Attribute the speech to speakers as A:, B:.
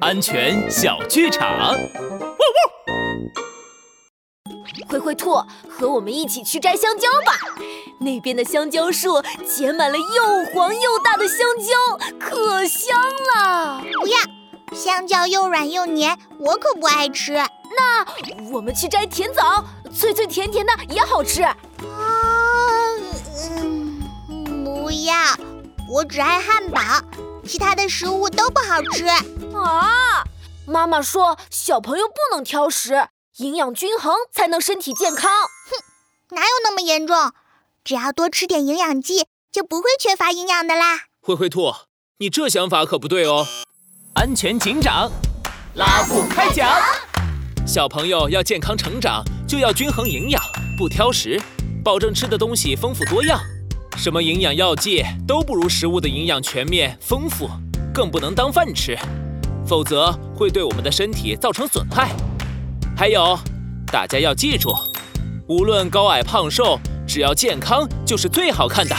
A: 安全小剧场。
B: 灰灰兔，和我们一起去摘香蕉吧。那边的香蕉树结满了又黄又大的香蕉，可香了。
C: 不要，香蕉又软又黏，我可不爱吃。
B: 那我们去摘甜枣，脆脆甜甜的也好吃。啊，
C: 我只爱汉堡，其他的食物都不好吃。
B: 啊，妈妈说小朋友不能挑食。营养均衡才能身体健康。
C: 哼，哪有那么严重？只要多吃点营养剂，就不会缺乏营养的啦。
A: 灰灰兔，你这想法可不对哦。安全警长，拉布开讲。小朋友要健康成长，就要均衡营养，不挑食，保证吃的东西丰富多样。什么营养药剂都不如食物的营养全面丰富，更不能当饭吃，否则会对我们的身体造成损害。还有，大家要记住，无论高矮胖瘦，只要健康就是最好看的。